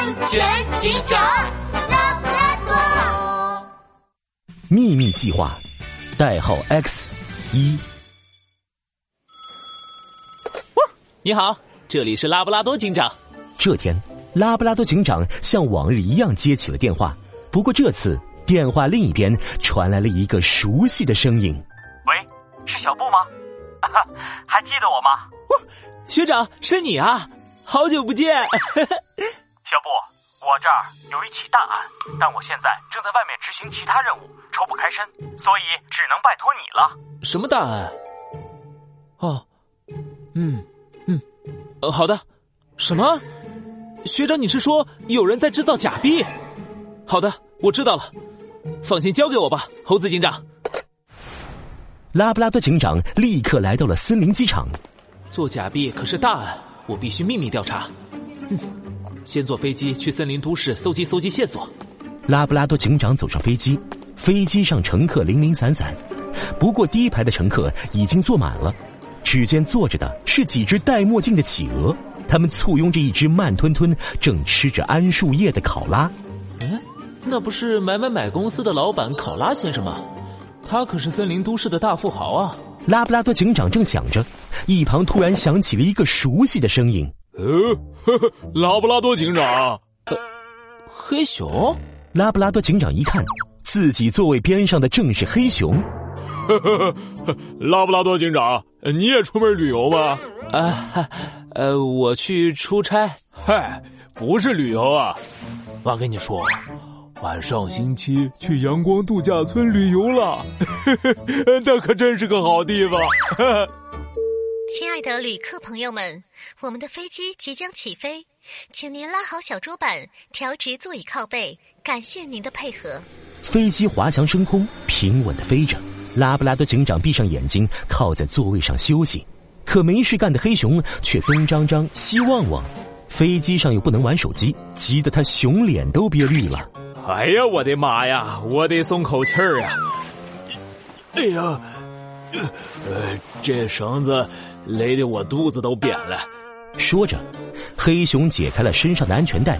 安全警长拉布拉多。秘密计划，代号 X 一。你好，这里是拉布拉多警长。这天，拉布拉多警长像往日一样接起了电话，不过这次电话另一边传来了一个熟悉的声音：“喂，是小布吗？还记得我吗？”“学长，是你啊！好久不见。”“小布，我这儿有一起大案，但我现在正在外面执行其他任务，抽不开身，所以只能拜托你了。”“什么大案？”“哦，嗯。”呃，好的。什么？学长，你是说有人在制造假币？好的，我知道了。放心，交给我吧，猴子警长。拉布拉多警长立刻来到了森林机场。做假币可是大案，我必须秘密调查。嗯，先坐飞机去森林都市搜集搜集线索。拉布拉多警长走上飞机，飞机上乘客零零散散，不过第一排的乘客已经坐满了。只见坐着的是几只戴墨镜的企鹅，他们簇拥着一只慢吞吞正吃着桉树叶的考拉。嗯，那不是买买买公司的老板考拉先生吗？他可是森林都市的大富豪啊！拉布拉多警长正想着，一旁突然响起了一个熟悉的声音：“呃，拉布拉多警长，黑熊。”拉布拉多警长一看，自己座位边上的正是黑熊。拉布拉多警长，你也出门旅游吗？啊，呃，我去出差。嗨，不是旅游啊！我跟你说，晚上星期去阳光度假村旅游了，那可真是个好地方。亲爱的旅客朋友们，我们的飞机即将起飞，请您拉好小桌板，调直座椅靠背，感谢您的配合。飞机滑翔升空，平稳的飞着。拉布拉多警长闭上眼睛，靠在座位上休息。可没事干的黑熊却东张张西望望，飞机上又不能玩手机，急得他熊脸都憋绿了。哎呀，我的妈呀！我得松口气儿呀！哎呀，呃，这绳子勒得我肚子都扁了。说着，黑熊解开了身上的安全带。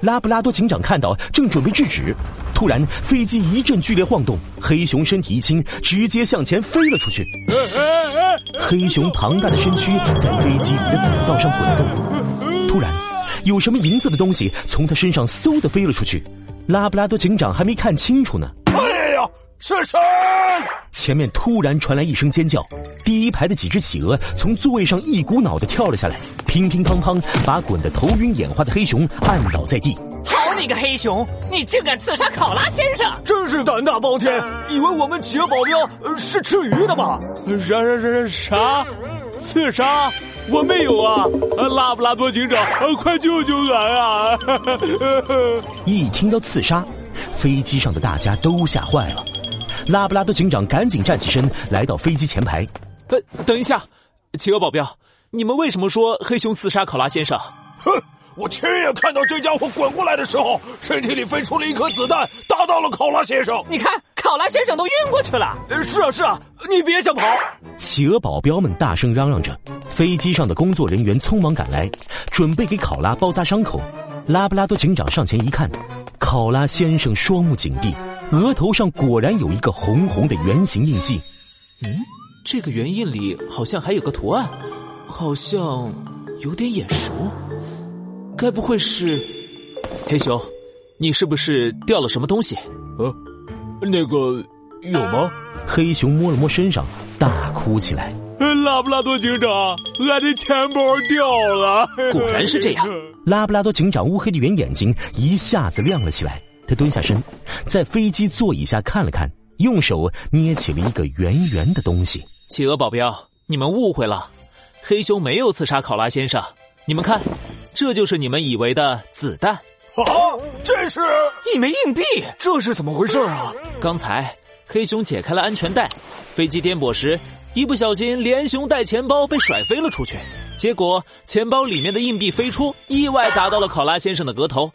拉布拉多警长看到，正准备制止，突然飞机一阵剧烈晃动，黑熊身体一轻，直接向前飞了出去。黑熊庞大的身躯在飞机里的走道上滚动，突然，有什么银色的东西从他身上嗖的飞了出去。拉布拉多警长还没看清楚呢。是谁？前面突然传来一声尖叫，第一排的几只企鹅从座位上一股脑的跳了下来。乒乒乓乓，把滚得头晕眼花的黑熊按倒在地。好你个黑熊，你竟敢刺杀考拉先生，真是胆大包天！以为我们企鹅保镖是吃鱼的吗？啥啥啥啥？刺杀？我没有啊！拉布拉多警长，快救救俺啊！一听到刺杀，飞机上的大家都吓坏了。拉布拉多警长赶紧站起身，来到飞机前排。呃，等一下，企鹅保镖。你们为什么说黑熊刺杀考拉先生？哼！我亲眼看到这家伙滚过来的时候，身体里飞出了一颗子弹，打到了考拉先生。你看，考拉先生都晕过去了。是啊，是啊，你别想跑！企鹅保镖们大声嚷嚷着。飞机上的工作人员匆忙赶来，准备给考拉包扎伤口。拉布拉多警长上前一看，考拉先生双目紧闭，额头上果然有一个红红的圆形印记。嗯，这个圆印里好像还有个图案。好像有点眼熟，该不会是黑熊？你是不是掉了什么东西？呃，那个有吗？黑熊摸了摸身上，大哭起来。拉布拉多警长，俺的钱包掉了。果然是这样。拉布拉多警长乌黑的圆眼睛一下子亮了起来，他蹲下身，在飞机座椅下看了看，用手捏起了一个圆圆的东西。企鹅保镖，你们误会了。黑熊没有刺杀考拉先生，你们看，这就是你们以为的子弹。啊，这是一枚硬币，这是怎么回事啊？刚才黑熊解开了安全带，飞机颠簸时一不小心连熊带钱包被甩飞了出去，结果钱包里面的硬币飞出，意外砸到了考拉先生的额头，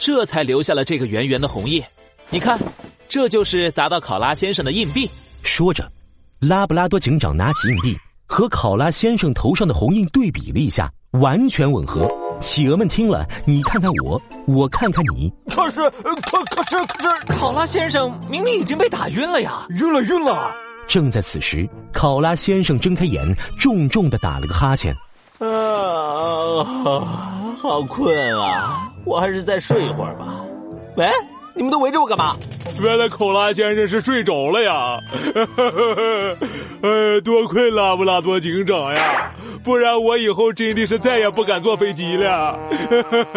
这才留下了这个圆圆的红印。你看，这就是砸到考拉先生的硬币。说着，拉布拉多警长拿起硬币。和考拉先生头上的红印对比了一下，完全吻合。企鹅们听了，你看看我，我看看你。可是，可可是可是，考拉先生明明已经被打晕了呀！晕了晕了！正在此时，考拉先生睁开眼，重重的打了个哈欠。啊，好困啊！我还是再睡一会儿吧。喂，你们都围着我干嘛？原来考拉先生是睡着了呀！哎，多亏拉布拉多警长呀，不然我以后真的是再也不敢坐飞机了。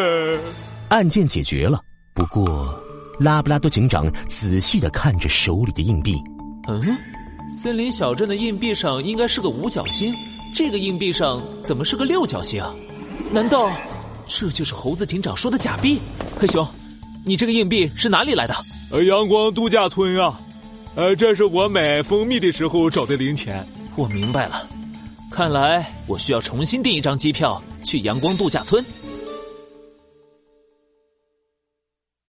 案件解决了，不过拉布拉多警长仔细的看着手里的硬币。嗯，森林小镇的硬币上应该是个五角星，这个硬币上怎么是个六角星？难道这就是猴子警长说的假币？黑熊，你这个硬币是哪里来的？呃，阳光度假村啊，呃，这是我买蜂蜜的时候找的零钱。我明白了，看来我需要重新订一张机票去阳光度假村。